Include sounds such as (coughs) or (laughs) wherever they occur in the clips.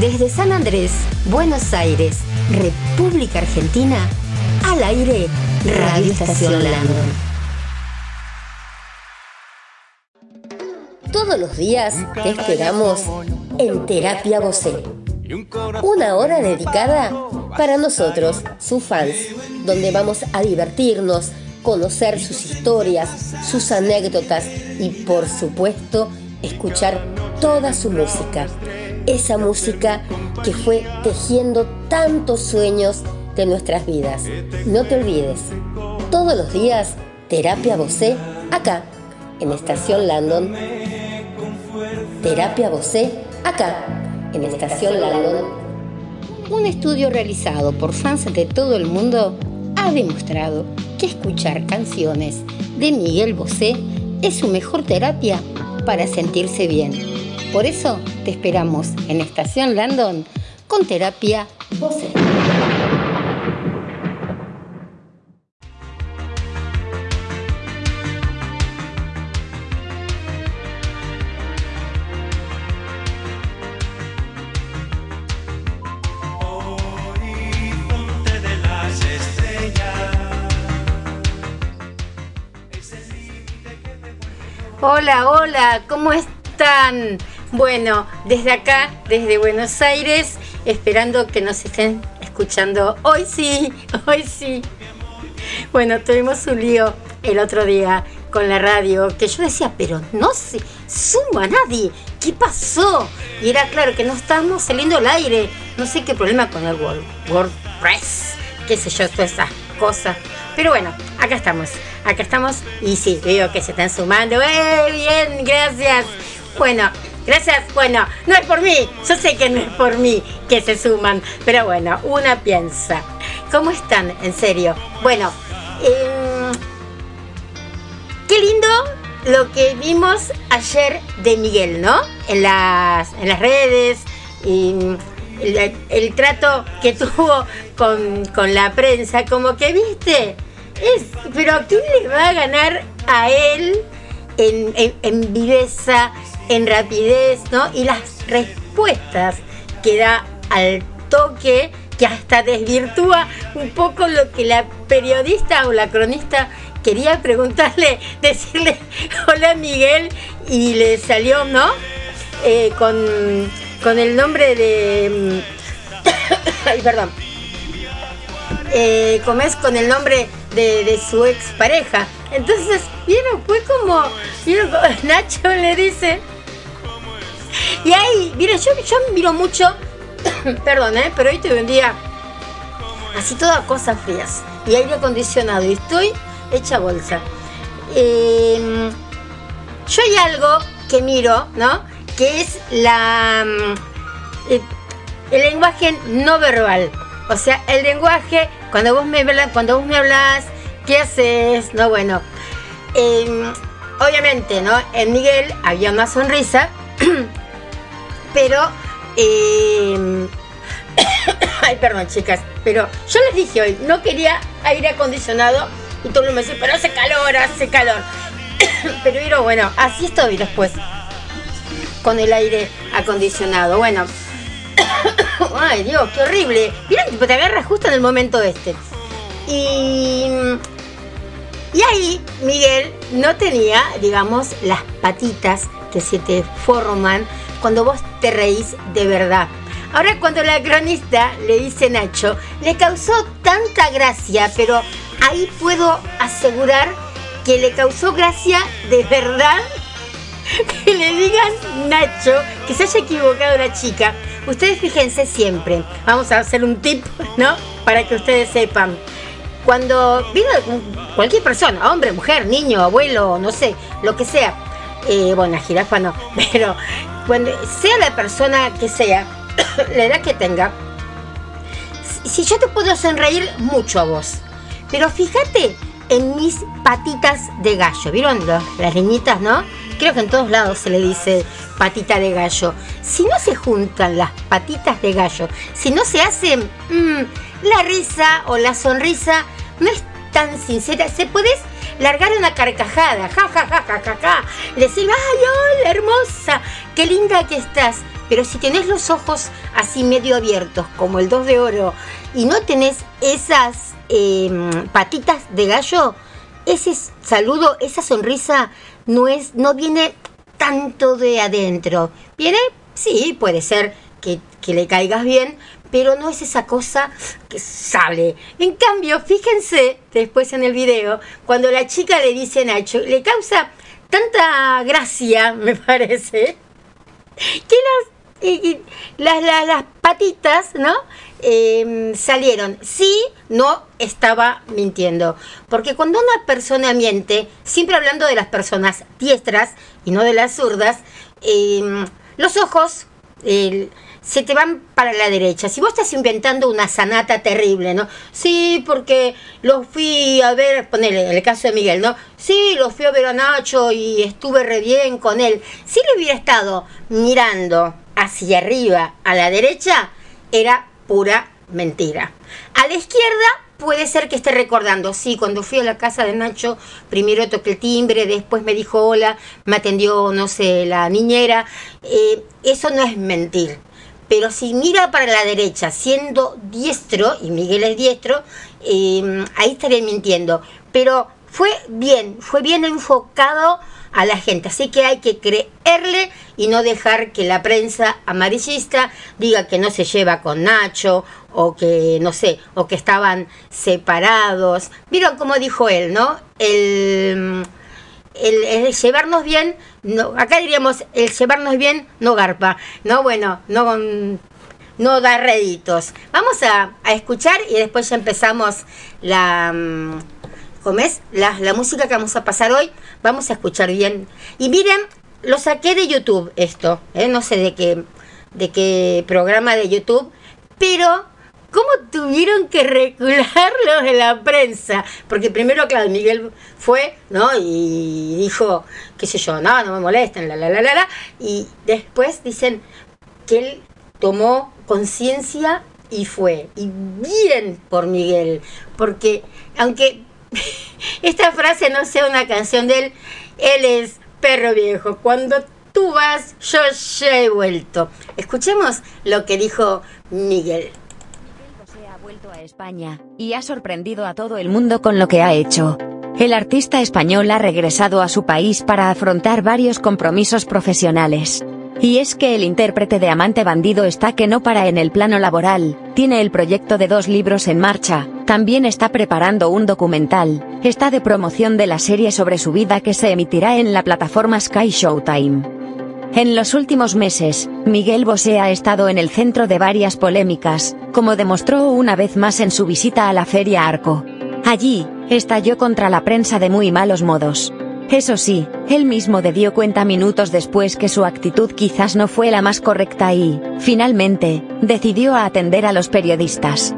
Desde San Andrés, Buenos Aires, República Argentina, al aire, Radio Estación. Todos los días te esperamos en Terapia Vocé. Una hora dedicada para nosotros, sus fans, donde vamos a divertirnos, conocer sus historias, sus anécdotas y por supuesto escuchar toda su música. Esa música que fue tejiendo tantos sueños de nuestras vidas. No te olvides, todos los días, Terapia Vocé, acá, en Estación Landon. Terapia Vocé, acá, en Estación Landon. Un estudio realizado por fans de todo el mundo ha demostrado que escuchar canciones de Miguel Bosé es su mejor terapia para sentirse bien. Por eso te esperamos en Estación Landon con terapia Bosé. Hola, hola, ¿cómo están? Bueno, desde acá, desde Buenos Aires, esperando que nos estén escuchando. Hoy sí, (laughs) hoy sí. Bueno, tuvimos un lío el otro día con la radio, que yo decía, pero no se suma nadie. ¿Qué pasó? Y era claro que no estábamos saliendo al aire. No sé qué problema con el WordPress, qué sé yo, todas esas cosas. Pero bueno, acá estamos, acá estamos y sí, veo que se están sumando. ¡Eh, bien! Gracias. Bueno, gracias. Bueno, no es por mí, yo sé que no es por mí que se suman, pero bueno, una piensa. ¿Cómo están? En serio. Bueno, em, qué lindo lo que vimos ayer de Miguel, ¿no? En las, en las redes. Y, el, trato que (laughs) tuvo con, con, la prensa, como que viste, es, pero ¿quién le va a ganar a él en, en, viveza, en rapidez, ¿no? Y las respuestas que da al toque, que hasta desvirtúa un poco lo que la periodista o la cronista quería preguntarle, (laughs) decirle, hola Miguel, y le salió, ¿no? Eh, con, con el nombre de... (coughs) Ay, perdón. Eh, es con el nombre de, su expareja. Entonces, ¿vieron? Fue como. (laughs) Nacho le dice. Y ahí, mira, yo, yo miro mucho, (coughs) perdón, ¿eh? pero hoy tuve un día así todas cosas frías y aire acondicionado y estoy hecha bolsa. Em, yo hay algo que miro, ¿no? Que es la mm, el lenguaje no verbal. O sea, el lenguaje, cuando vos me, cuando vos me hablas, ¿qué haces? No, bueno. Em, obviamente, ¿no? En Miguel había una sonrisa, (clears throat) pero... Em, (coughs) ay, perdón, chicas, pero yo les dije hoy, no quería aire acondicionado y todo el mundo me dice, pero hace calor, hace calor. (coughs) pero bueno, así estoy después con el aire acondicionado. Bueno, (coughs) Ay, Dios, qué horrible. Mira, te agarras justo en el momento este. Y, y ahí Miguel no tenía, digamos, las patitas que se te forman cuando vos te reís de verdad. Ahora cuando la cronista le dice Nacho, le causó tanta gracia, pero ahí puedo asegurar que le causó gracia de verdad (laughs) que le digan Nacho que se haya equivocado la chica. Ustedes fíjense siempre, vamos a hacer un tip, ¿no? Para que ustedes sepan. Cuando viene cualquier persona, hombre, mujer, niño, abuelo, no sé, lo que sea, eh, bueno, jirafa no, (laughs) pero cuando sea la persona que sea, (coughs) la edad que tenga, si yo te puedo sonreír mucho a vos, pero fíjate en mis patitas de gallo, ¿vieron las niñitas, no? creo que en todos lados se le dice patita de gallo. Si no se juntan las patitas de gallo, si no se hace mm, la risa o la sonrisa, no es tan sincera. Se puedes largar una carcajada, ja, ja, ja, ja, ja, ja. Decir, ay, hola, hermosa, qué linda que estás. Pero si tenés los ojos así medio abiertos, como el 2 de oro, y no tenés esas em, patitas de gallo, ese saludo, esa sonrisa no es, no viene tanto de adentro. ¿Viene? Sí, puede ser que, que le caigas bien, pero no es esa cosa que sale. En cambio, fíjense después en el video, cuando la chica le dice a Nacho, le causa tanta gracia, (laughs) me parece, que las, las, las, patitas, ¿no? Em, salieron. Sí, no estaba mintiendo. Porque cuando una persona miente, siempre hablando de las personas diestras y no de las zurdas, em, los ojos se te van para la derecha. Si vos estás inventando una sanata terrible, ¿no? Sí, porque lo fui a ver, ponele, el caso de Miguel, ¿no? Sí, lo fui a ver a Nacho y estuve re bien con él. Si le hubiera estado mirando hacia arriba, a la derecha, era pura mentira. A la izquierda puede ser que esté recordando, sí, cuando fui a la casa de Nacho, primero toqué el timbre, después me dijo hola, me atendió, no sé, la niñera. Eh, eso no es mentir. Pero si mira para la derecha siendo diestro, y Miguel es diestro, eh, ahí estaría mintiendo. Pero fue bien, fue bien enfocado a la gente. Así que hay que creerle y no dejar que la prensa amarillista diga que no se lleva con Nacho o que, no sé, o que estaban separados. Vieron como dijo él, ¿no? El, llevarnos bien, no, acá diríamos, el llevarnos bien no garpa, ¿no? Bueno, no no da réditos. Vamos a, escuchar y después ya empezamos la, mm, ¿Comes? La, la música que vamos a pasar hoy, vamos a escuchar bien. Y miren, lo saqué de YouTube esto, ¿eh? no sé de qué, de qué programa de YouTube, pero ¿cómo tuvieron que recularlo en la prensa? Porque primero, claro, Miguel fue, ¿no? Y dijo, qué sé yo, no, no me molesten, la, la, la, la, la. Y después dicen que él tomó conciencia y fue. Y bien por Miguel, porque aunque (laughs) esta frase no sea una canción de él, él es perro viejo. Cuando tú vas, yo ya he vuelto. Escuchemos lo que dijo Miguel. A España y ha sorprendido a todo el mundo con lo que ha hecho. El artista español ha regresado a su país para afrontar varios compromisos profesionales. Y es que el intérprete de Amante Bandido está que no para en el plano laboral, tiene el proyecto de dos libros en marcha, también está preparando un documental, está de promoción de la serie sobre su vida que se emitirá en la plataforma Sky Showtime. En los últimos meses, Miguel Bosé ha estado en el centro de varias polémicas, como demostró una vez más en su visita a la Feria Arco. Allí, estalló contra la prensa de muy malos modos. Eso sí, él mismo de dio cuenta minutos después que su actitud quizás no fue la más correcta y, finalmente, decidió atender a los periodistas.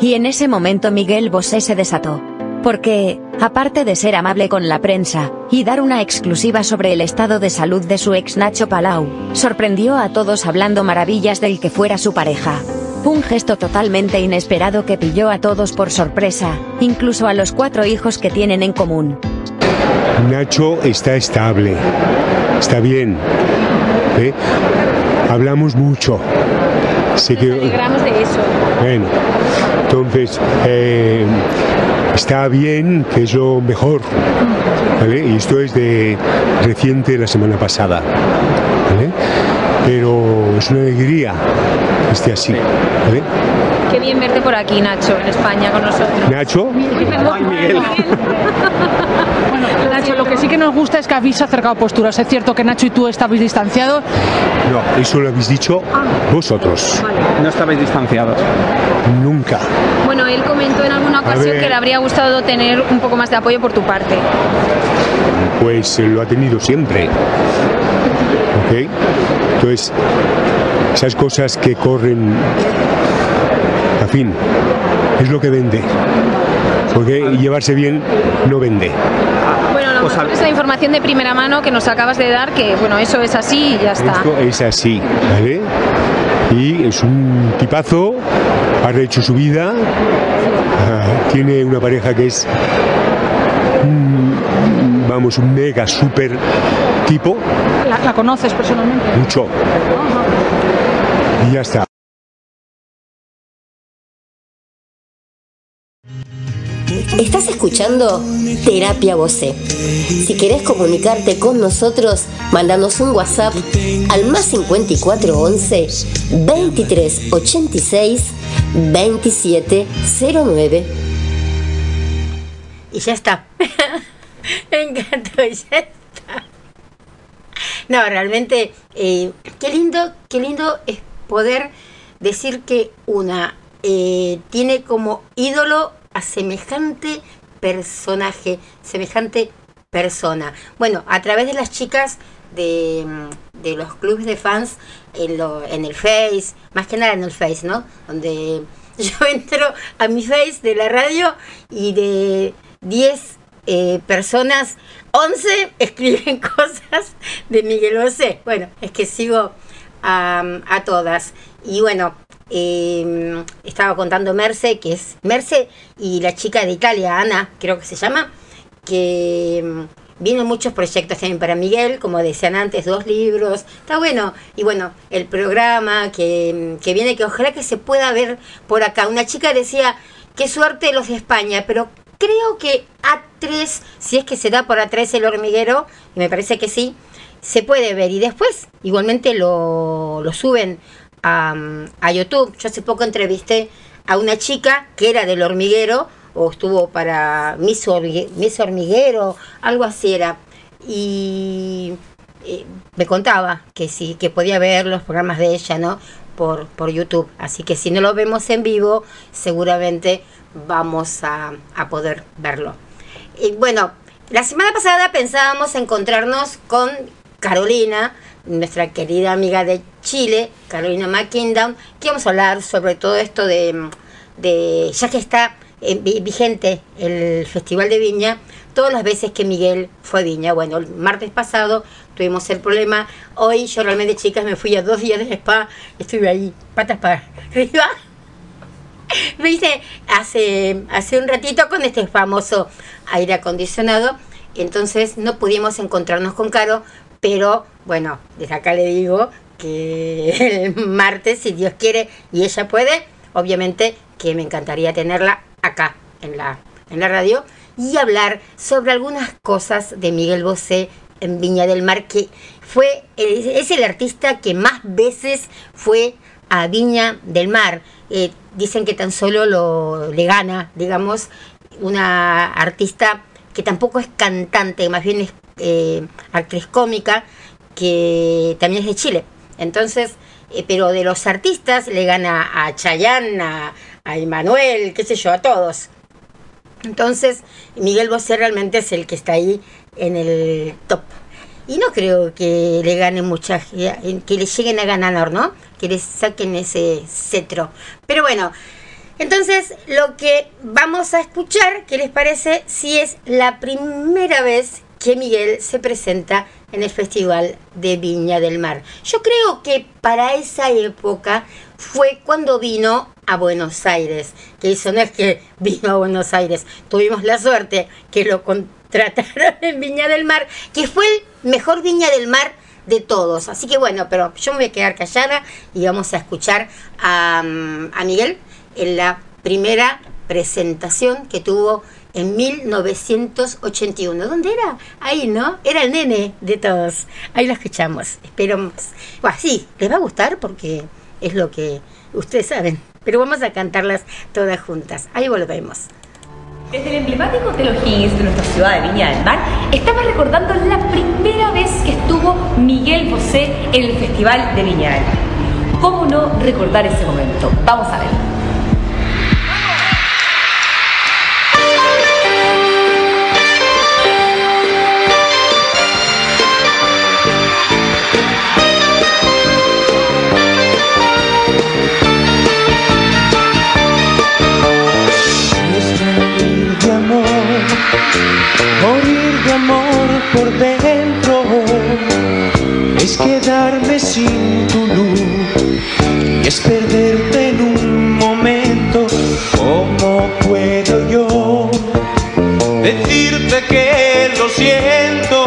Y en ese momento Miguel Bosé se desató. Porque, aparte de ser amable con la prensa, y dar una exclusiva sobre el estado de salud de su ex Nacho Palau, sorprendió a todos hablando maravillas del que fuera su pareja. Un gesto totalmente inesperado que pilló a todos por sorpresa, incluso a los cuatro hijos que tienen en común. Nacho está estable, está bien. ¿eh? Hablamos mucho. Que... alegramos de eso. Bueno, entonces eh, está bien, que es lo mejor. ¿vale? Y esto es de reciente, la semana pasada. ¿vale? Pero es una alegría que esté así. ¿vale? Qué bien verte por aquí, Nacho, en España con nosotros. ¿Nacho? Ay, Miguel. bueno, Nacho, lo que sí que nos gusta es que habéis acercado posturas. ¿Es cierto que Nacho y tú estabais distanciados? No, eso lo habéis dicho ah. vosotros. Vale. No estabais distanciados. Nunca. Bueno, él comentó en alguna ocasión que le habría gustado tener un poco más de apoyo por tu parte. Pues lo ha tenido siempre. ¿Ok? Entonces, esas cosas que corren fin, es lo que vende. Porque llevarse bien no vende. Bueno, mejor es la información de primera mano que nos acabas de dar, que bueno, eso es así y ya está. Esto es así, ¿vale? Y es un tipazo, ha hecho su vida, ah, tiene una pareja que es vamos, un mega super tipo. ¿La, la conoces personalmente? Mucho. Y ya está. Estás escuchando Terapia Voce. Si querés comunicarte con nosotros, mandanos un WhatsApp al más 5411 2386 2709. Y ya está. (laughs) Me encantó, ya está. No, realmente, eh, qué lindo, qué lindo es poder decir que una eh, tiene como ídolo a semejante personaje, semejante persona. Bueno, a través de las chicas de, mm, de los clubes de fans en, el Face, más que nada en el Face, ¿no? Donde (laughs) yo entro a mi Face de la radio y de 10 eh, personas, 11 (laughs) escriben cosas de Miguel Bosé. Bueno, es que sigo a, a todas. Y bueno, eh, estaba contando Merce, que es Merce y la chica de Italia, Ana, creo que se llama, que mm, vienen muchos proyectos también para Miguel, como decían antes, dos libros, está bueno. Y bueno, el programa que, que viene, que ojalá que se pueda ver por acá. Una chica decía, qué suerte los de España, pero creo que A3, si es que se da por A3 el hormiguero, y me parece que sí, se puede ver. Y después, igualmente lo, lo suben a, YouTube. Yo hace poco entrevisté a una chica que era del hormiguero, o estuvo para Miss Hormiguero, algo así era. Y eh, me contaba que sí, que podía ver los programas de ella, ¿no? Por, por YouTube. Así que si no lo vemos en vivo, seguramente vamos a, a poder verlo. Y bueno, la semana pasada pensábamos encontrarnos con Carolina, nuestra querida amiga de Chile, Carolina McKindown, que vamos a hablar sobre todo esto de, de ya que está eh, vi- vigente el Festival de Viña, todas las veces que Miguel fue a Viña. Bueno, el martes pasado tuvimos el problema. Hoy yo realmente, chicas, me fui a dos días de spa, estuve ahí, patas para arriba. (laughs) Me hice hace, hace un ratito con este famoso aire acondicionado. Entonces no pudimos encontrarnos con Caro, pero bueno, desde acá le digo que (laughs) el martes, si Dios quiere y ella puede, obviamente que me encantaría tenerla acá en la, en la radio y hablar sobre algunas cosas de Miguel Bosé en Viña del Mar, que fue es el artista que más veces fue a Viña del Mar. Eh, dicen que tan solo lo, le gana, digamos, una artista que tampoco es cantante, más bien es eh, actriz cómica, que también es de Chile. Entonces, eh, pero de los artistas le gana a Chayanne, a, a Emanuel, qué sé yo, a todos. Entonces, Miguel Bosé realmente es el que está ahí en el top. Y no creo que le gane mucha, que le lleguen a ganar, ¿no? Que le saquen ese cetro. Pero bueno, entonces lo que vamos a escuchar, ¿qué les parece? Si es la primera vez que Miguel se presenta en el Festival de Viña del Mar. Yo creo que para esa época fue cuando vino a Buenos Aires, que eso no es que vino a Buenos Aires, tuvimos la suerte que lo contrataron (laughs) en Viña del Mar, que fue el mejor Viña del Mar de todos. Así que bueno, pero yo me voy a quedar callada y vamos a escuchar a, mm, a Miguel en la primera presentación que tuvo en 1981. ¿Dónde era? Ahí, ¿no? Era el nene de todos. Ahí lo escuchamos. Esperamos. Bueno, sí, les va a gustar porque es lo que ustedes saben. Pero vamos a cantarlas todas juntas. Ahí volvemos. Desde el emblemático Hotel O'Higgins de nuestra ciudad de Viña del Mar, estamos recordando la primera vez que estuvo Miguel Bosé en el Festival de Viña del Mar. ¿Cómo no recordar ese momento? Vamos a ver. Morir de amor por dentro, es quedarme sin tu luz, es perderte en un momento, ¿cómo puedo yo decirte que lo siento?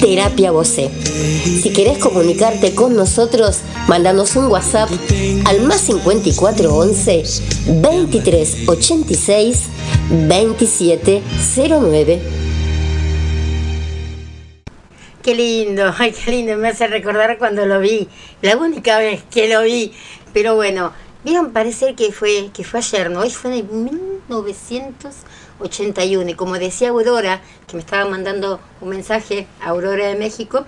Terapia Voce. Si querés comunicarte con nosotros, mandanos un WhatsApp al más 5411 2386 2709. Qué lindo, ay, qué lindo, me hace recordar cuando lo vi, la única vez que lo vi. Pero bueno, vieron parecer que fue, que fue ayer, ¿no? Hoy fue en 1981. Y como decía Aurora, que me estaba mandando un mensaje a Aurora de México,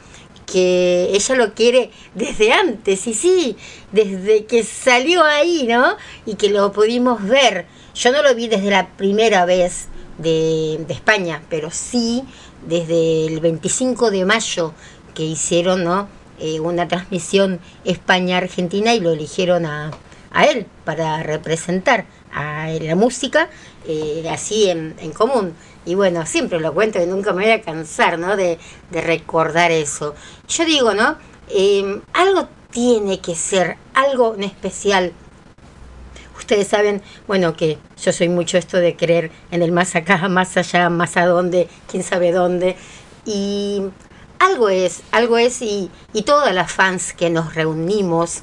que ella lo quiere desde antes, y sí, desde que salió ahí, ¿no? Y que lo pudimos ver. Yo no lo vi desde la primera vez de, de España, pero sí desde el 25 de mayo que hicieron, ¿no? Eh, una transmisión España-Argentina y lo eligieron a, a él para representar a la música eh, así en, común. Y bueno, siempre lo cuento y nunca me voy a cansar ¿no? de, recordar eso. Yo digo, ¿no? Eh, algo tiene que ser, algo en especial. Ustedes saben, bueno, que yo soy mucho esto de creer en el más acá, más allá, más a dónde, quién sabe dónde. Y algo es, algo es, y, y todas las fans que nos reunimos,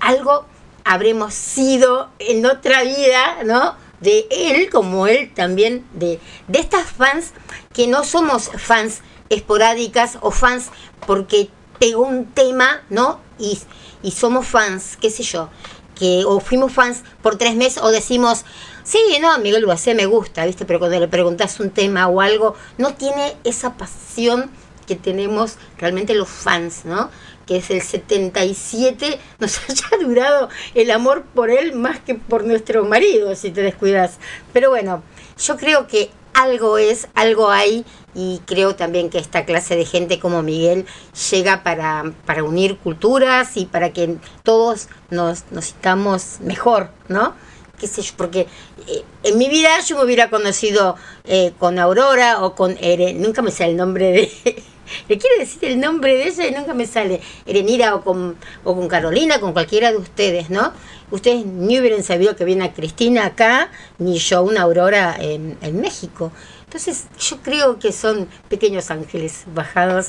algo habremos sido en otra vida, ¿no? De él, como él también, de, de estas fans que no somos fans esporádicas o fans porque pegó un tema, ¿no? Y, y somos fans, qué sé yo, que o fuimos fans por tres meses o decimos, sí, no, Miguel Bosé me gusta, ¿viste? Pero cuando le preguntas un tema o algo, no tiene esa pasión que tenemos realmente los fans, ¿no? Que es el 77, nos (laughs) haya durado el amor por él más que por nuestro marido, si te descuidas. Pero bueno, yo creo que algo es, algo hay, y creo también que esta clase de gente como Miguel llega para, para unir culturas y para que todos nos, nos sintamos mejor, ¿no? qué sé yo, porque eh, en mi vida yo me hubiera conocido eh, con Aurora o con Eren, nunca me sale el nombre de... Le quiero decir el nombre de ella y nunca me sale. Erenira o con, o con Carolina, con cualquiera de ustedes, ¿no? Ustedes ni hubieran sabido que viene a Cristina acá, ni yo una Aurora en, México. Entonces yo creo que son pequeños ángeles bajados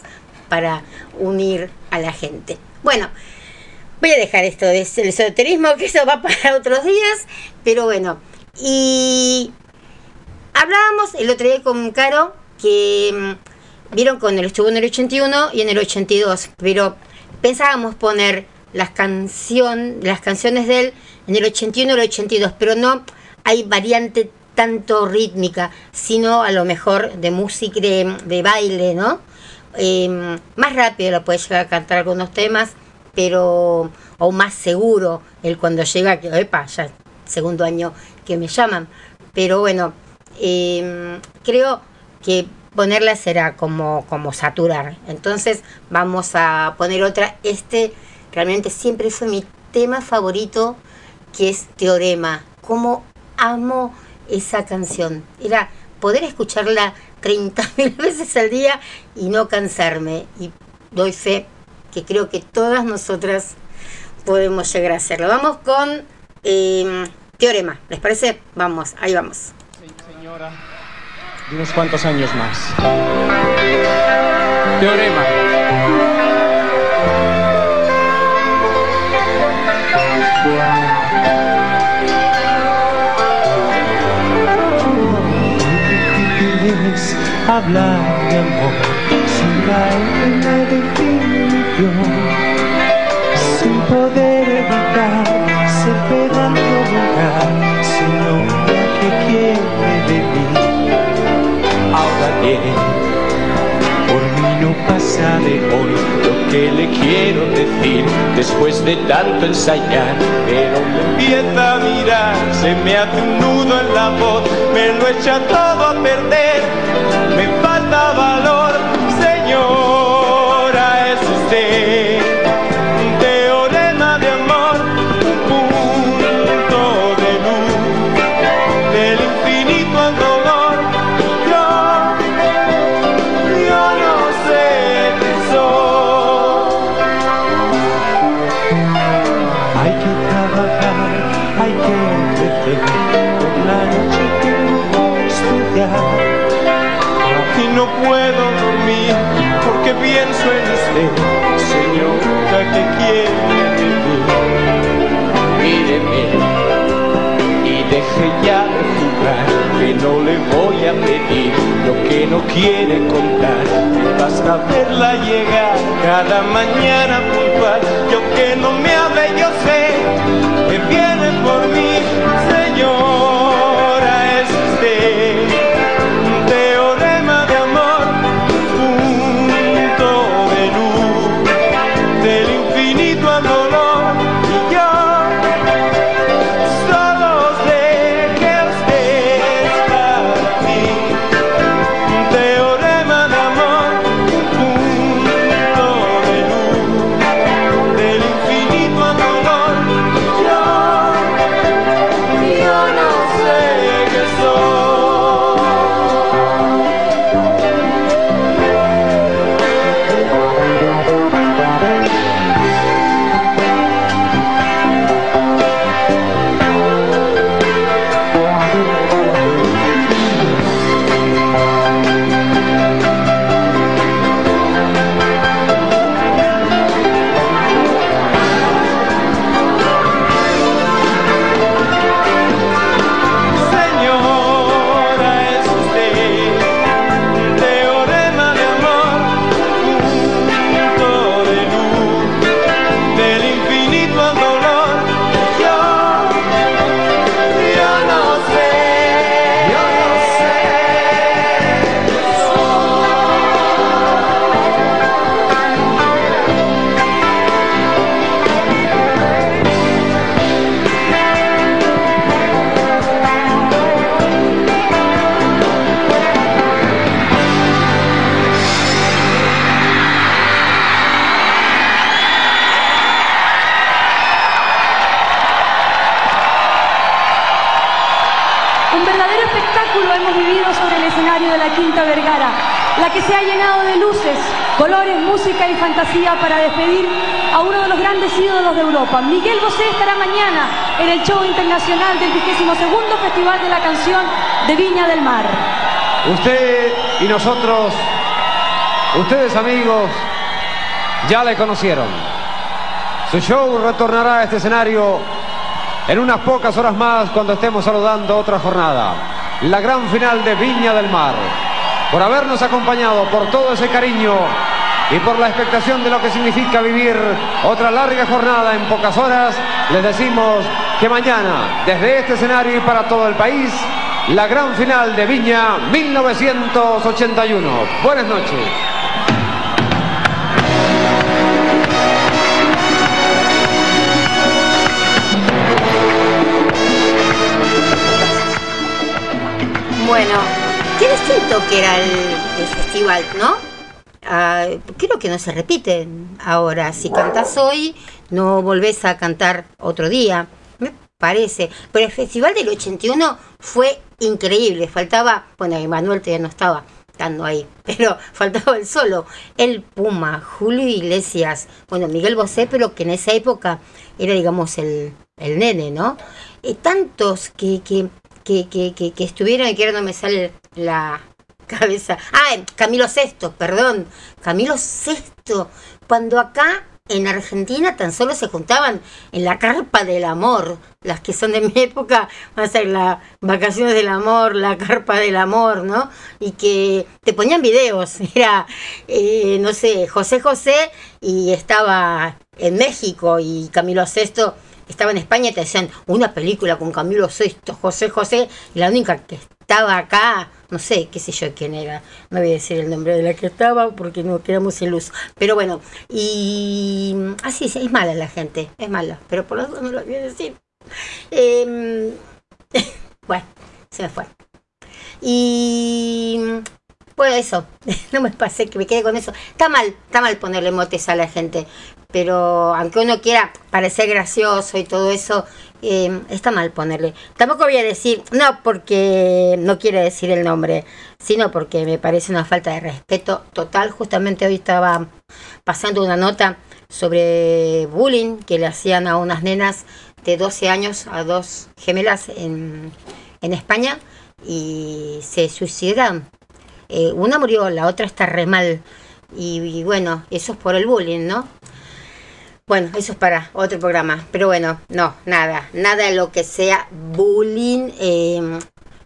para unir a la gente. Bueno, voy a dejar esto del esoterismo, que eso va para otros días, pero bueno. Y hablábamos el otro día con Caro que vieron con el estuvo en el 81 y en el 82, pero pensábamos poner las canción, las canciones de él en el 81 y el 82, pero no hay variante tanto rítmica, sino a lo mejor de música, de, baile, ¿no? Eh, más rápido lo puede llegar a cantar algunos temas, pero o más seguro el cuando llega que epa ya segundo año que me llaman pero bueno eh, creo que ponerla será como como saturar. Entonces vamos a poner otra. Este realmente siempre fue mi tema favorito que es teorema. Como amo esa canción. Era poder escucharla 30.000 (laughs) veces al día y no cansarme. Y doy fe que creo que todas nosotras podemos llegar a hacerlo. Vamos con eh, Teorema, ¿les parece? Vamos, ahí vamos. Sí, señora, de unos cuantos años más. Teorema. Hablar de amor sin caer en la definición sin poder por mí no pasa de hoy lo que le quiero decir. Después de tanto ensayar, pero me empieza a mirar, se me hace un nudo en la voz, me lo echa todo a perder, me falta valor, deje ya jugar, que no le voy a pedir lo que no quiere contar. Basta verla llegar cada mañana puntual, yo que no me hable, despedir a uno de los grandes ídolos de Europa. Miguel Bosé estará mañana en el show internacional del 22 Festival de la Canción de Viña del Mar. Usted y nosotros, ustedes amigos, ya le conocieron. Su show retornará a este escenario en unas pocas horas más cuando estemos saludando otra jornada. La gran final de Viña del Mar. Por habernos acompañado, por todo ese cariño y por la expectación de lo que significa vivir otra larga jornada en pocas horas, les decimos que mañana, desde este escenario y para todo el país, la gran final de Viña 1981. Buenas noches. Bueno, qué distinto que era el, el festival, ¿no? Creo que no se repite ahora. Si cantas hoy, no volvés a cantar otro día. Me parece. Pero el festival del 81 fue increíble. Faltaba, bueno, Emanuel todavía no estaba estando ahí, (laughs) pero faltaba el solo. El Puma, Julio Iglesias, bueno, Miguel Bosé, pero que en esa época era, digamos, el, el nene, ¿no? Eh, tantos que, que, que, que, que estuvieron, y que ahora no me sale la cabeza. Ah, Camilo VI, perdón. Camilo VI, cuando acá en Argentina tan solo se juntaban en la carpa del amor. Las que son de mi (laughs) época van a ser las vacaciones del amor, la carpa del amor, ¿no? Y que te ponían videos. (laughs) Era, eh, no sé, José José y estaba en México y Camilo VI estaba en España y te decían una película con Camilo VI, José José, y la única que estaba acá, no sé, qué sé yo quién era, no voy a decir el nombre de la que estaba porque no quedamos sin luz. Pero bueno, y así es, es mala la gente, es mala, pero por menos no lo voy a decir. Eh, (laughs) bueno, se me fue. Y bueno, eso, (laughs) no me pasé que me quede con eso. Está mal, está mal ponerle motes a la gente, pero aunque uno quiera parecer gracioso y todo eso, eh, está mal ponerle. Tampoco voy a decir, no porque no quiere decir el nombre, sino porque me parece una falta de respeto total. Justamente hoy estaba pasando una nota sobre bullying que le hacían a unas nenas de 12 años, a dos gemelas en, en España, y se suicidan. Eh, una murió, la otra está re mal. Y, bueno, eso es por el bullying, ¿no? Bueno, eso es para otro programa. Pero bueno, no, nada. Nada de lo que sea bullying. eh,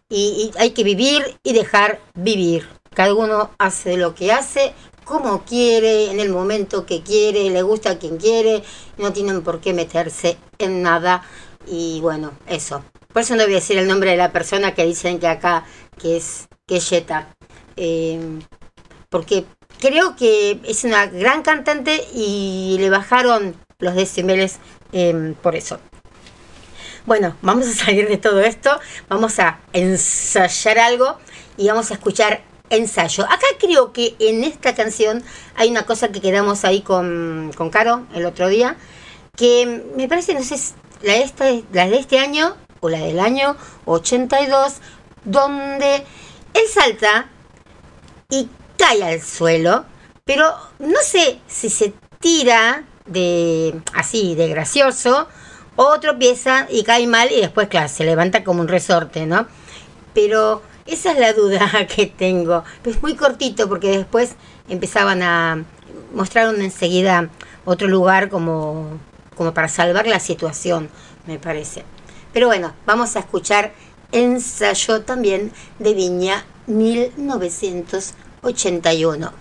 y, hay que vivir y dejar vivir. Cada uno hace lo que hace, como quiere, en el momento que quiere, le gusta a quien quiere. No tienen por qué meterse en nada. Y bueno, eso. Por eso no voy a decir el nombre de la persona que dicen que acá, que es, que. Eh, porque creo que es una gran cantante y le bajaron los decibeles eh, por eso. Bueno, vamos a salir de todo esto, vamos a ensayar algo y vamos a escuchar ensayo. Acá creo que en esta canción hay una cosa que quedamos ahí con, con Caro el otro día, que me parece, no sé, la de, este, la de este año o la del año 82, donde él salta y cae al suelo, pero no sé si se tira de así, de gracioso, o tropieza y cae mal y después, claro, se levanta como un resorte, ¿no? Pero esa es la duda (laughs) que tengo. Es muy cortito porque después empezaban a mostraron enseguida otro lugar como, como para salvar la situación, me parece. Pero bueno, vamos a escuchar ensayo también de Viña 1981.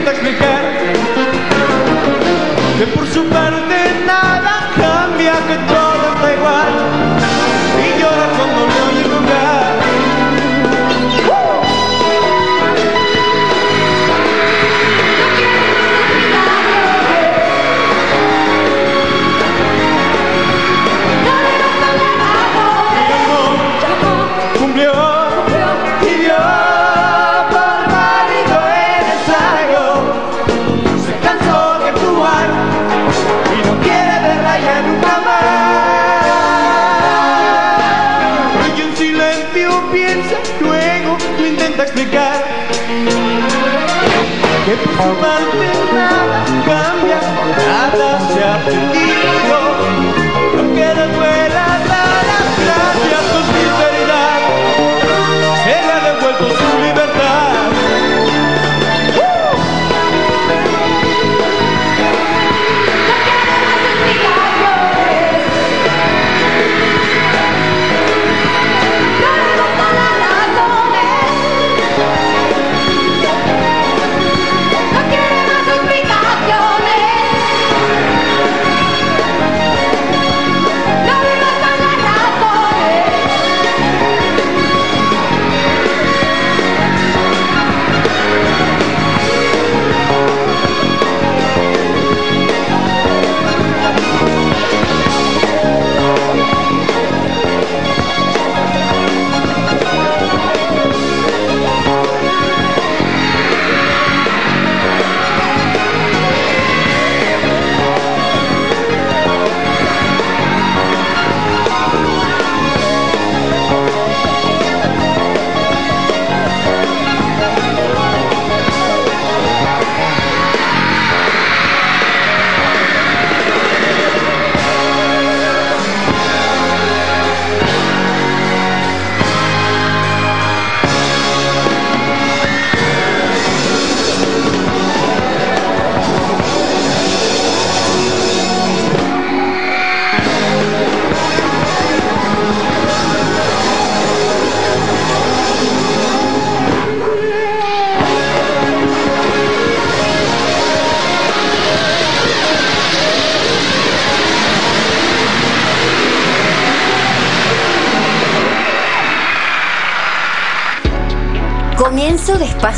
Intenta explicar que por su parte Que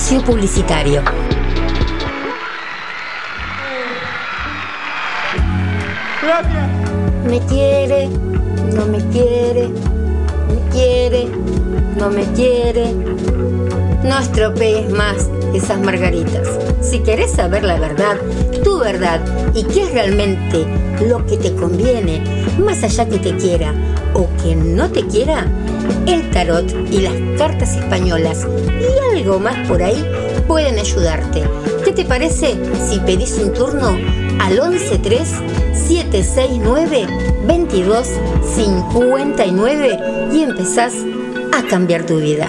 espacio publicitario. Me quiere, no me quiere, me quiere, no me quiere. No estropees más esas margaritas. Si querés saber la verdad, tu verdad y qué es realmente lo que te conviene, más allá que te quiera o que no te quiera, el tarot y las cartas españolas y algo más por ahí pueden ayudarte. ¿Qué te parece si pedís un turno al 113 769 2259 y empezás a cambiar tu vida?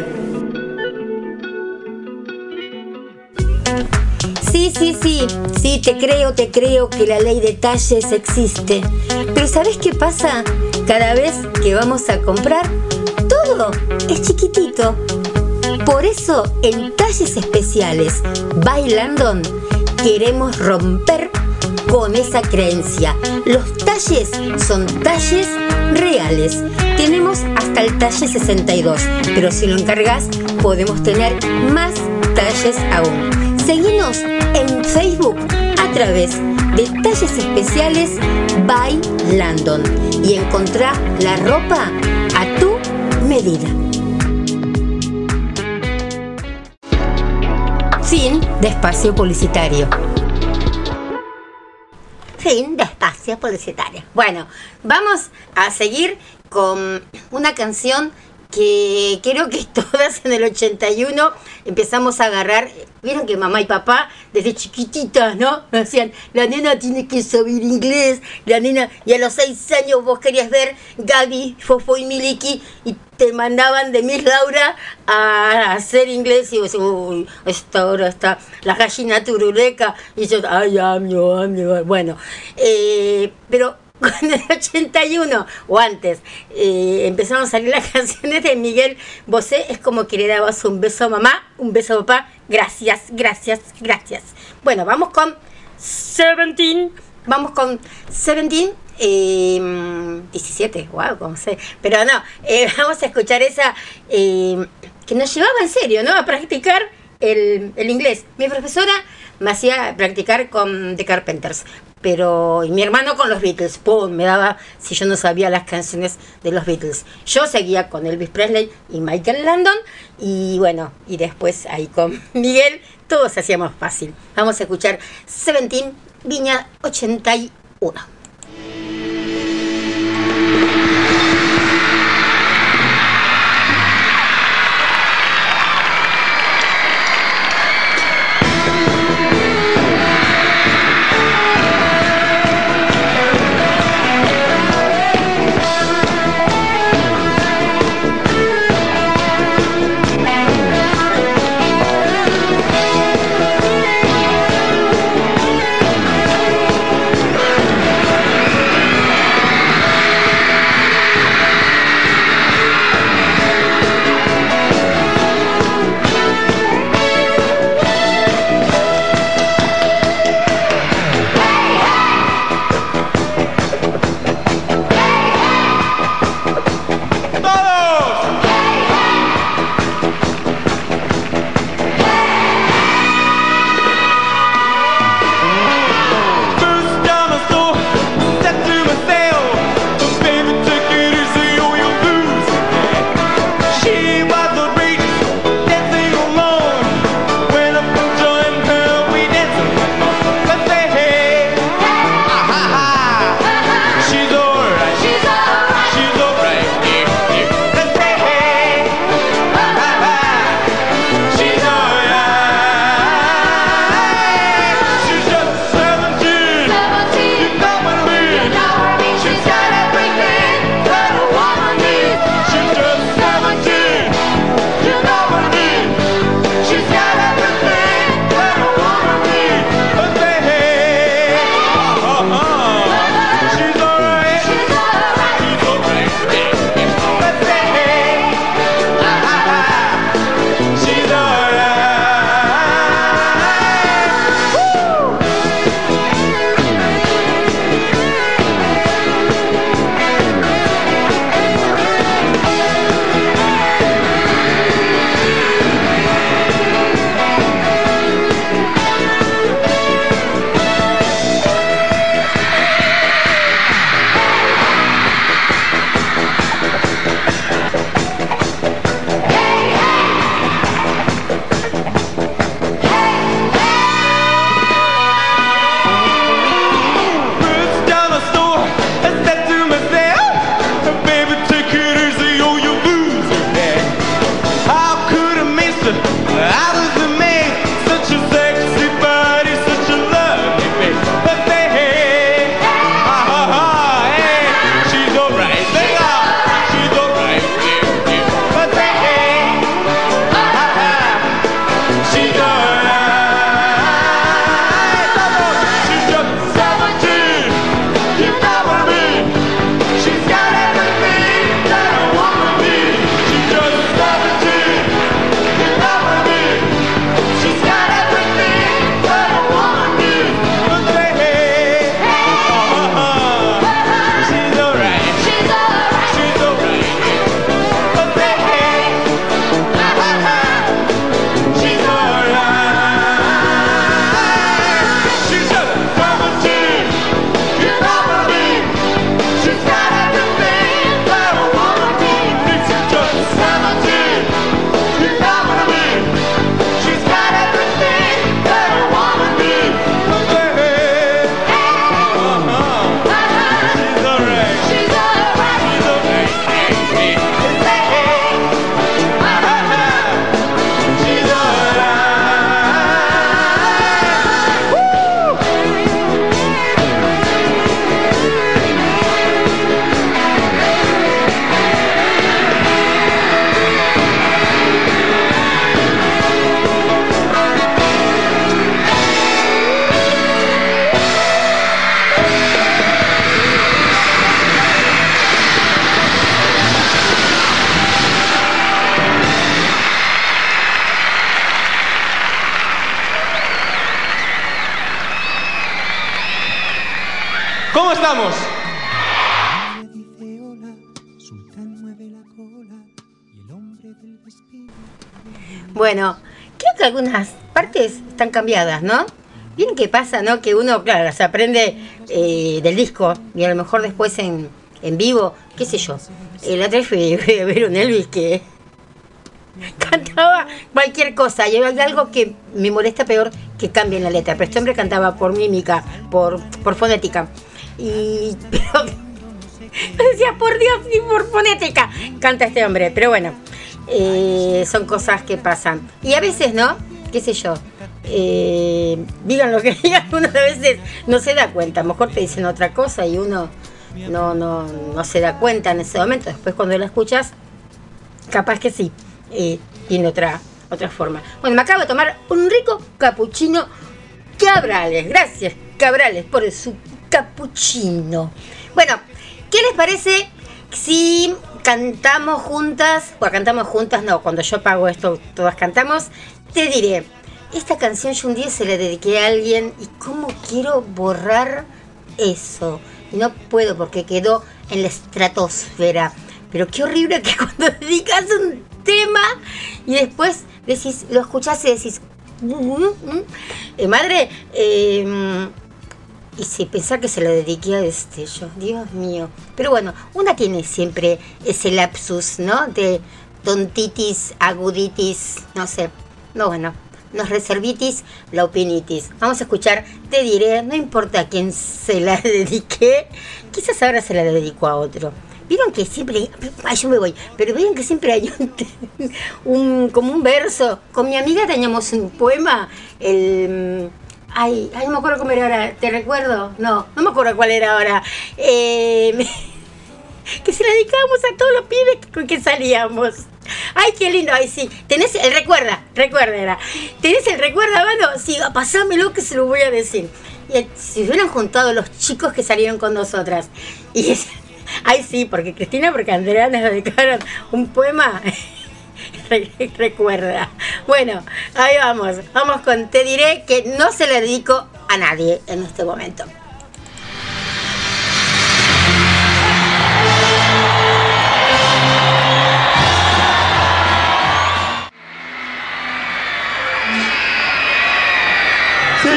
Sí, sí, sí, sí, te creo, te creo que la ley de talles existe. Pero ¿sabes qué pasa? Cada vez que vamos a comprar, es chiquitito. Por eso en talles especiales by Landon queremos romper con esa creencia. Los talles son talles reales. Tenemos hasta el talle 62, pero si lo encargas podemos tener más talles aún. Seguinos en Facebook a través de Talles Especiales by y encontrá la ropa a tu medida. Fin de espacio publicitario. Fin de espacio publicitario. Bueno, vamos a seguir con una canción que creo que (laughs) todas en el 81 empezamos a agarrar, vieron que mamá y papá desde chiquititas, ¿no? (laughs) Decían, la nena tiene que saber inglés, la nena, y a los seis años vos querías ver Gaby, Fofo y Miliki y te mandaban de Miss Laura a hacer inglés y vos uy, esta hora está la gallina turuleca y yo, ay, amio, amio, bueno, eh, pero con el 81 o antes eh, empezaron a salir las (laughs) canciones de Miguel Bosé, es como que le dabas un beso a mamá, un beso a papá, gracias, gracias, gracias. Bueno, vamos con Seventeen, vamos con Seventeen. Eh, 17, wow, como sé. Pero no, eh, (laughs) vamos a escuchar esa eh, que nos llevaba en serio, ¿no? A practicar el, el inglés. Mi profesora me hacía practicar con The Carpenters, pero y mi hermano con los Beatles, ¡pum! me daba si yo no sabía las canciones de los Beatles. Yo seguía con Elvis Presley y Michael Landon y bueno, y después ahí con (laughs) Miguel todos hacíamos fácil. Vamos a escuchar Seventeen Viña 81. Bueno, creo que algunas partes están cambiadas, ¿no? Bien que pasa, ¿no? Que uno, claro, se aprende eh, del disco y a lo mejor después en, en vivo, qué sé yo. El otro día fui, (laughs) a ver un Elvis que (laughs) cantaba cualquier cosa. Y hay algo que me molesta peor que cambien la letra. Pero este hombre cantaba por mímica, por, por fonética. Y. (laughs) Pero, decía, por Dios, ni por fonética canta este hombre. Pero bueno, eh, son cosas que pasan. Y a veces, ¿no? ¿Qué sé yo? Eh, digan lo que (laughs) digan, uno a veces no se da cuenta. A lo mejor te dicen otra cosa y uno no, no, no se da cuenta en ese momento. Después, cuando la escuchas, capaz que sí. Eh, tiene otra, otra forma. Bueno, me acabo de tomar un rico capuchino Cabrales. Gracias, Cabrales, por su capuchino. Bueno, ¿qué les parece si cantamos juntas? O cantamos juntas, no, cuando yo pago esto, todas cantamos. Te diré, esta canción yo un día se la dediqué a alguien y cómo quiero borrar eso. Y no puedo porque quedó en la estratosfera. Pero qué horrible que (laughs) cuando dedicas un tema y después decís, lo escuchás y decís, "Mm, mm, mm". Eh, madre, eh, y si pensar que se lo dediqué a Destello, Dios mío. Pero bueno, una tiene siempre ese lapsus, ¿no? De tontitis, aguditis, no sé. No, bueno, nos reservitis, la opinitis. Vamos a escuchar, te diré, no importa a quién se la (laughs) dediqué, quizás ahora se la dedico a otro. Vieron que siempre, ay, yo me voy, pero vieron que siempre hay un, (laughs) un- como un verso. Con mi amiga teníamos un poema, el, ay, ay, no me acuerdo cómo era ahora, ¿te recuerdo? No, no me acuerdo cuál era ahora. Eh, (laughs) que se la dedicábamos a todos los pibes con que salíamos. Ay, qué lindo, ay, sí. ¿Tenés el recuerda? Recuerda, era. ¿Tenés el recuerda, mano? Sí, pasámelo que se lo voy a decir. Y si hubieran juntado los chicos que salieron con nosotras. Y es- (laughs) ay, sí, porque Cristina, porque Andrea nos dedicaron un poema. (laughs) Re- (laughs) Recuerda. Bueno, ahí vamos. Vamos con Te diré que no se le dedico a nadie en este momento. Sí.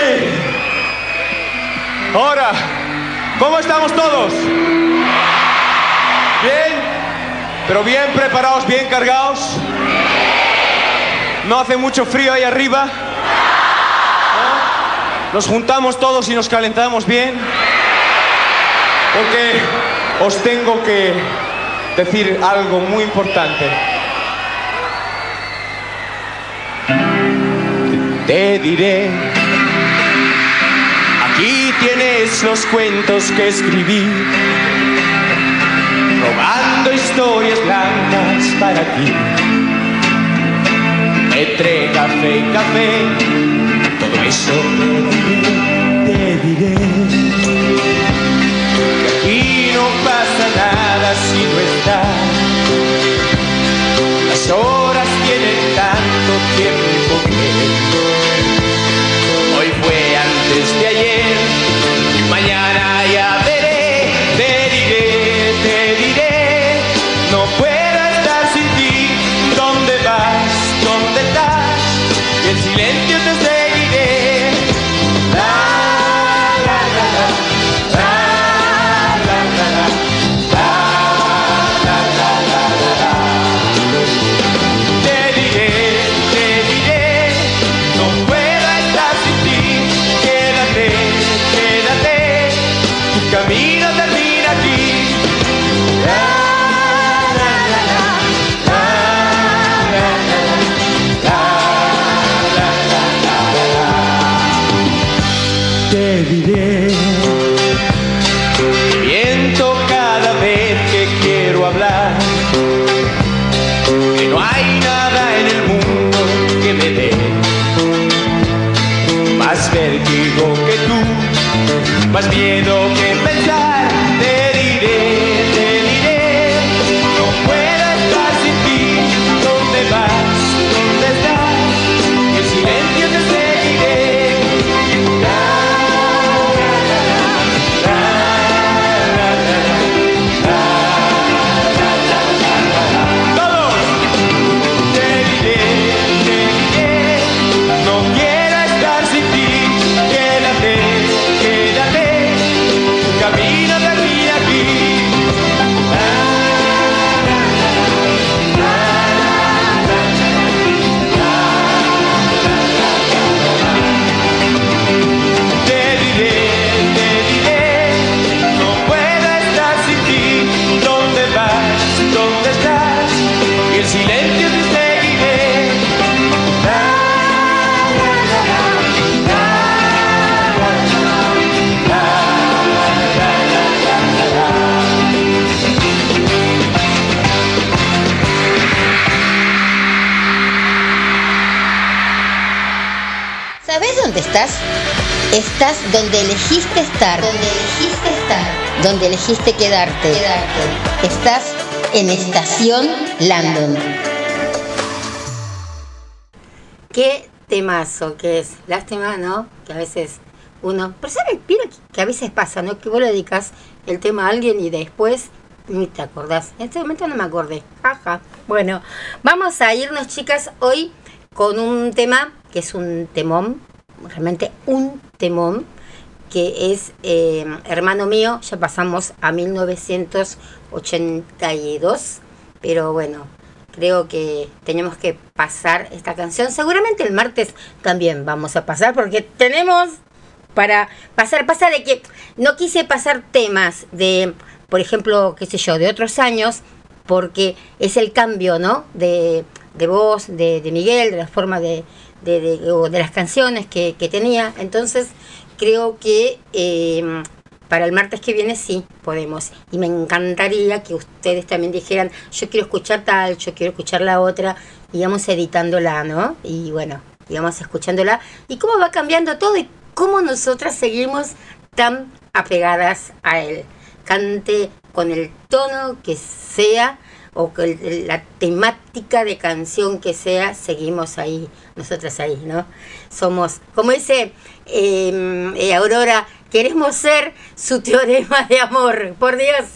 Ahora, ¿cómo estamos todos? ¿Pero bien preparados, bien cargados? ¿No hace mucho frío ahí arriba? ¿No? ¿Nos juntamos todos y nos calentamos bien? Porque os tengo que decir algo muy importante. Te diré Aquí tienes los cuentos que escribí, historias blancas para ti. Entre café y café, todo eso te diré. Que aquí no pasa nada si no estás. Las horas tienen tanto tiempo que Estás donde elegiste estar. Donde elegiste estar. Donde elegiste quedarte. Quedarte. Estás en Estación Landon. Qué temazo que es. Lástima, ¿no? Que a veces uno. Pero ¿sabes? Mira que a veces pasa, ¿no? Que vos le dedicas el tema a alguien y después ni te acordás. En este momento no me acordé. Jaja. Bueno, vamos a irnos, chicas, hoy con un tema que es un temón. Realmente un temón. Que es eh, Hermano mío. Ya pasamos a 1982. Pero bueno, creo que tenemos que pasar esta canción. Seguramente el martes también vamos a pasar porque tenemos para pasar. Pasa de que no quise pasar temas de, por ejemplo, qué sé yo, de otros años porque es el cambio, ¿no? De, de voz de, de Miguel, de la forma de, de, de, o de las canciones que, que tenía. Entonces creo que eh, para el martes que viene sí podemos. Y me encantaría que ustedes también dijeran, yo quiero escuchar tal, yo quiero escuchar la otra, y vamos editándola, ¿no? Y bueno, y vamos escuchándola. Y cómo va cambiando todo y cómo nosotras seguimos tan apegadas a él. Cante con el tono que sea o el- la temática de canción que sea, seguimos ahí, nosotras ahí, ¿no? Somos, como dice eh, eh, Aurora, queremos ser su teorema de amor, por Dios.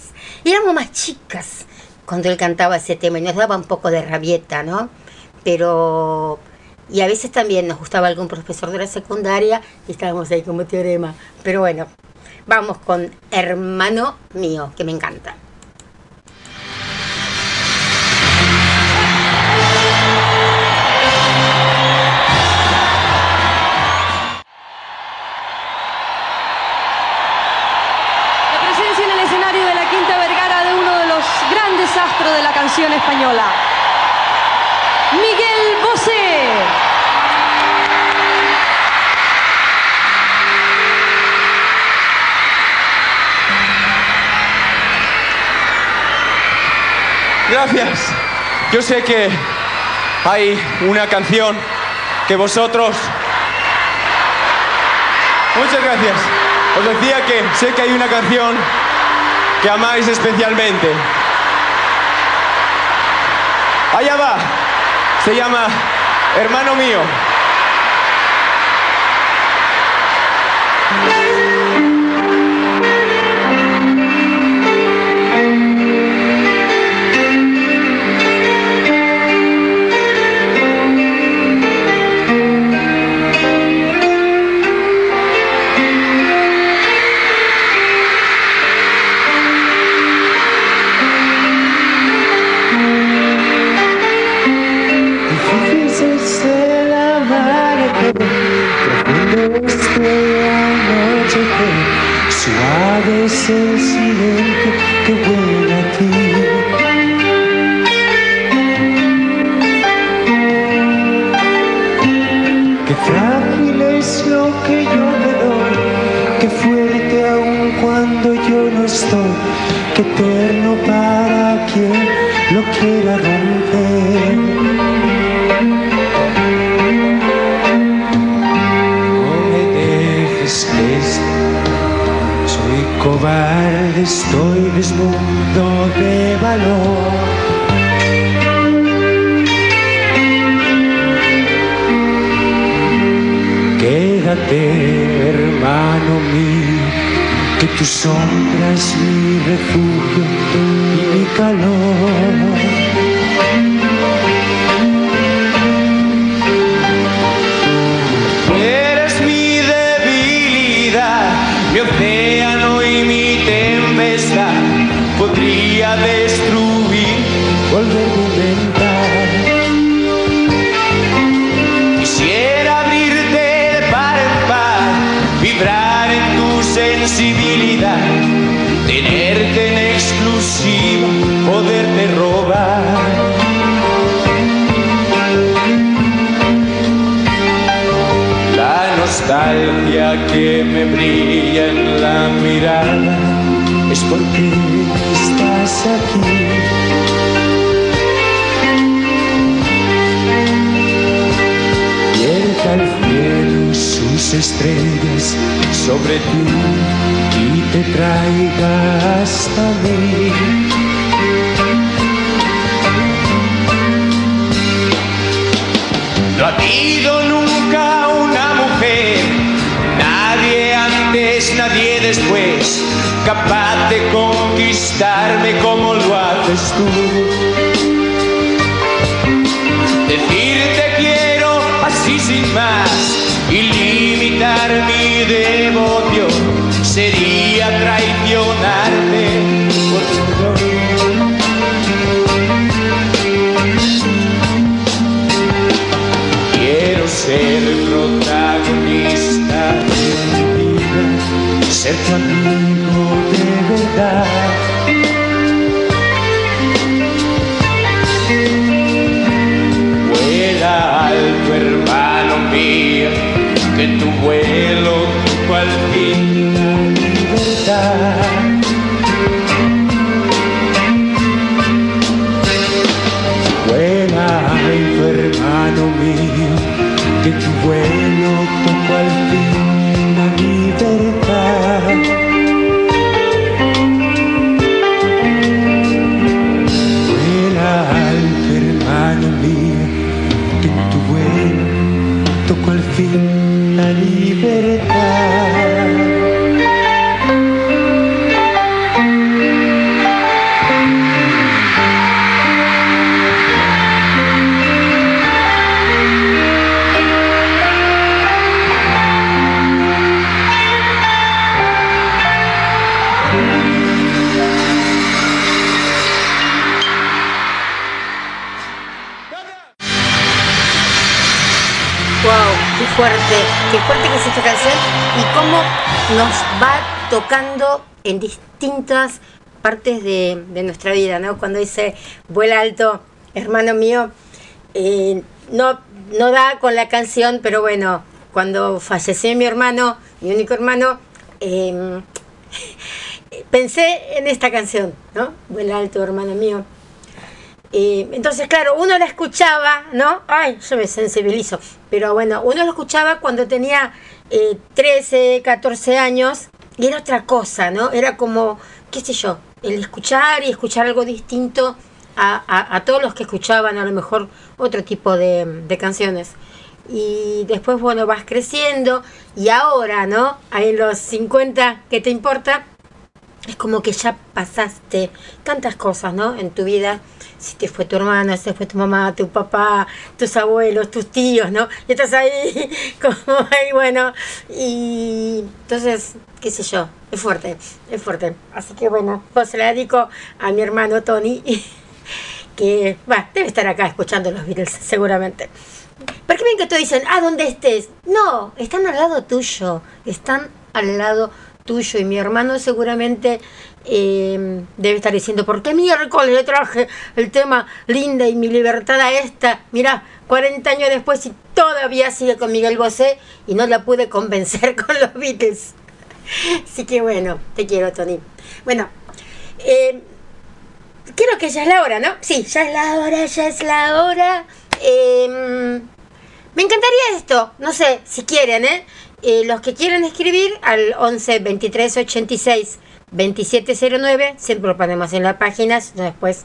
Éramos más chicas cuando él cantaba ese tema y nos daba un poco de rabieta, ¿no? Pero, y a veces también nos gustaba algún profesor de la secundaria y estábamos ahí como teorema. Pero bueno, vamos con Hermano mío, que me encanta. Miguel Bosé. Gracias. Yo sé que hay una canción que vosotros... Muchas gracias. Os decía que sé que hay una canción que amáis especialmente. Allá va. Se llama Hermano mío. Cuando yo no estoy, qué eterno para quien lo quiera romper. Que soy cobarde, estoy desnudo de valor. Quédate, hermano mío, que tu sombra es mi refugio y mi calor. La nostalgia que me brilla en la mirada es porque estás aquí. Cierra el cielo sus estrellas sobre ti y te traiga hasta mí. Nunca una mujer, nadie antes, nadie después, capaz de conquistarme como lo haces tú. Decirte quiero así sin más y limitar mi devoción sería traicionarte tu amigo de verdad. Y cómo nos va tocando en distintas partes de, nuestra vida, ¿no? Cuando dice vuela alto, hermano mío, eh, no, no da con la canción, pero bueno, cuando falleció mi hermano, mi único hermano, eh, (laughs) pensé en esta canción, ¿no? Vuela alto, hermano mío. Eh, entonces, claro, uno la escuchaba, ¿no? Ay, yo me sensibilizo. Pero bueno, uno lo escuchaba cuando tenía eh, 13, 14 años y era otra cosa, ¿no? Era como, qué sé yo, el escuchar y escuchar algo distinto a, a- todos los que escuchaban a lo mejor otro tipo de, de canciones. Y después, bueno, vas creciendo y ahora, ¿no? En los 50, ¿qué te importa? es como que ya pasaste tantas cosas, ¿no? En tu vida. Si te fue tu hermana, si te fue tu mamá, tu papá, tus abuelos, tus tíos, ¿no? Y estás ahí, (laughs) como ahí, bueno. Y entonces, qué sé yo, es fuerte, es fuerte. Así que bueno, pues se la dedico a mi hermano Tony, (laughs) que, va, debe estar acá escuchando los Beatles, seguramente. ¿Por qué ven que te dicen, ah, ¿dónde estés? No, están al lado tuyo, están al lado tuyo y mi hermano seguramente eh, debe estar diciendo, ¿por qué miércoles le traje el tema Linda y mi libertad a esta? Mirá, 40 años después y todavía sigue con Miguel Bosé y no la pude convencer (laughs) con los Beatles. Así que bueno, te quiero, Tony. Bueno, eh, creo que ya es la hora, ¿no? Sí, ya es la hora, ya es la hora. Eh, me encantaría esto, no sé, si quieren, ¿eh? Eh, los que quieran escribir al 11 23 86 2709, siempre lo ponemos en la página, si no después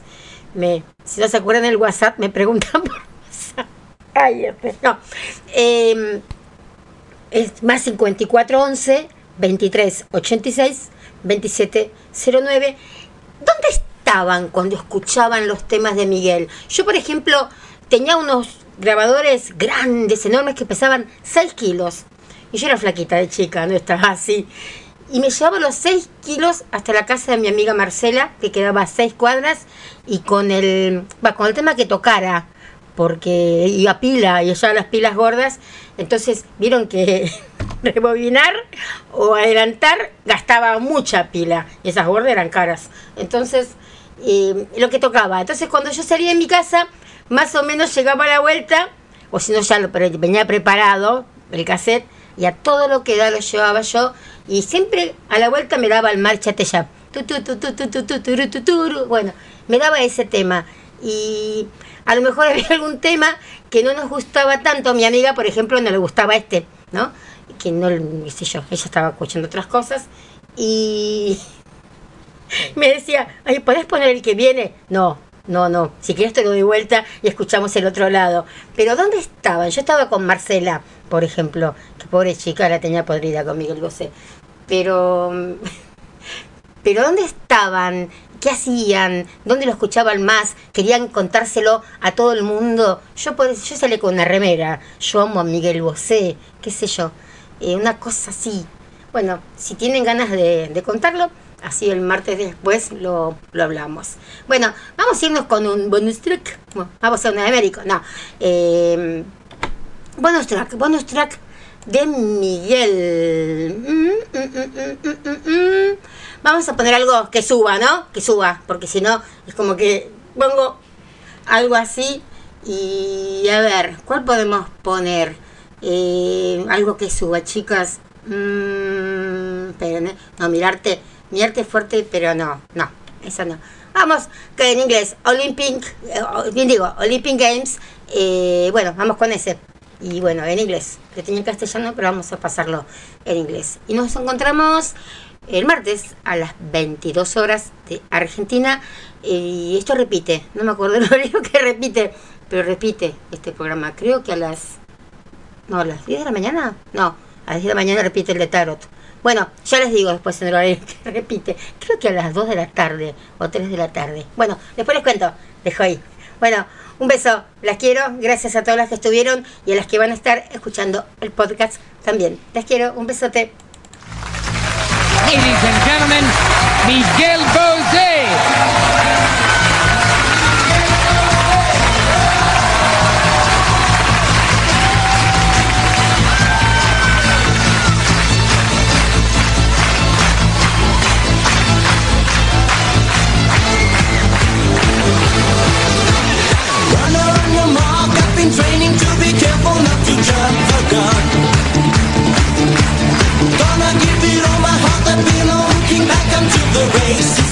me, si no se acuerdan el WhatsApp, me preguntan (laughs) por WhatsApp. Ay, este, no. Eh, es más 54 11 23 86 27 09. ¿Dónde estaban cuando escuchaban los temas de Miguel? Yo, por ejemplo, tenía unos grabadores grandes, enormes, que pesaban 6 kilos. Y yo era flaquita de chica, no estaba así. Y me llevaba los 6 kilos hasta la casa de mi amiga Marcela, que quedaba a 6 cuadras, y con el, va, con el tema que tocara, porque iba pila y ella las pilas gordas. Entonces vieron que (laughs) rebobinar o adelantar gastaba mucha pila, y esas gordas eran caras. Entonces, lo que tocaba. Entonces, cuando yo salía de mi casa, más o menos llegaba a la vuelta, o si no, ya lo venía preparado el cassette, y a todo lo que da lo llevaba yo, y siempre a la vuelta me daba el tu, turu. Bueno, me daba ese tema. Y a lo mejor (laughs) había algún tema que no nos gustaba tanto. A mi amiga, por ejemplo, no le gustaba este, ¿no? que no, qué yo, ella estaba escuchando otras cosas y (laughs) me decía, ay, ¿podés poner el que viene? No, no, no, si quieres te lo doy vuelta y escuchamos el otro lado. Pero ¿dónde estaban? Yo estaba con Marcela, por ejemplo, pobre chica la tenía podrida con Miguel Bosé. Pero, (laughs) pero ¿dónde estaban? ¿Qué hacían? ¿Dónde lo escuchaban más? ¿Querían contárselo a todo el mundo? Yo, pues, yo salí con una remera. Yo amo a Miguel Bosé, qué sé yo. Eh, una cosa así. Bueno, si tienen ganas de, contarlo, así el martes después lo, lo, hablamos. Bueno, vamos a irnos con un bonus track. Bueno, vamos a una de América. No. Eh, bonus track, bonus track de Miguel. Mm, mm, mm, vamos a poner algo que suba, ¿no? Que suba, porque si no es como que pongo algo así y a ver, ¿cuál podemos poner? Eh, algo que suba, chicas. Pero no, mirarte, mirarte fuerte, pero no, no, eso no. Vamos, que en inglés, Olympic, eh, digo, Olympic Games, eh, bueno, vamos con ese. Y bueno, en inglés, que tenía castellano, pero vamos a pasarlo en inglés. Y nos encontramos el martes a las 22 horas de Argentina. Y esto repite, no me acuerdo (laughs) el horario que repite, pero repite este programa. Creo que a las. No, a las 10 de la mañana. No, a las 10 de la mañana repite el de Tarot. Bueno, ya les digo después en el horario que repite. Creo que a las 2 de la tarde o 3 de la tarde. Bueno, después les cuento. Dejo ahí. Bueno, un beso. Las quiero. Gracias a todas las que estuvieron y a las que van a estar escuchando el podcast también. Las quiero. Un besote. Ladies and gentlemen, Miguel Bosé. face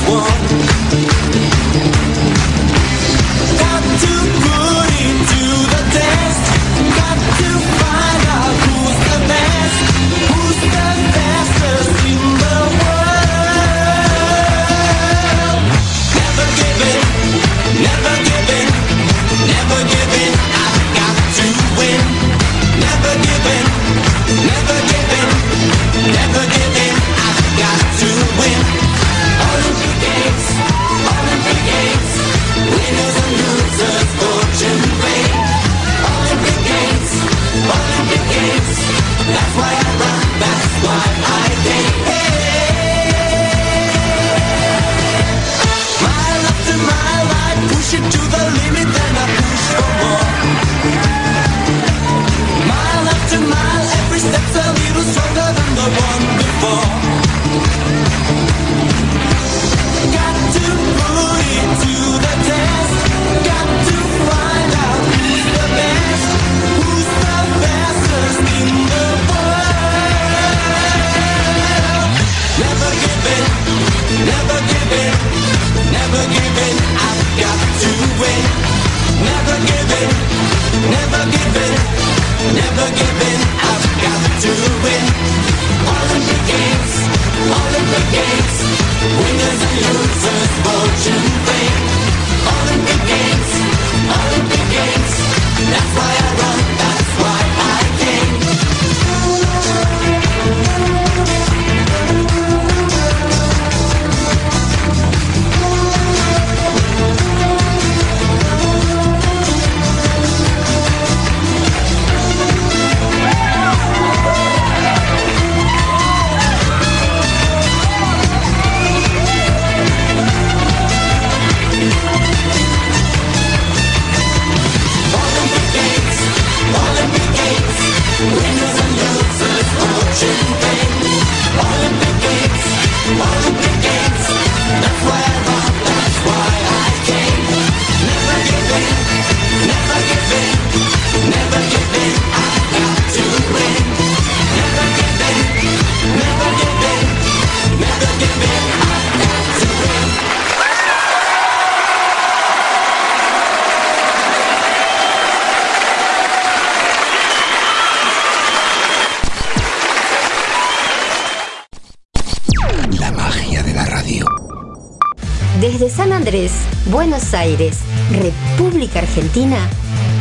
Argentina,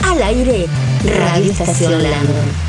al aire, Radio Estación Landon.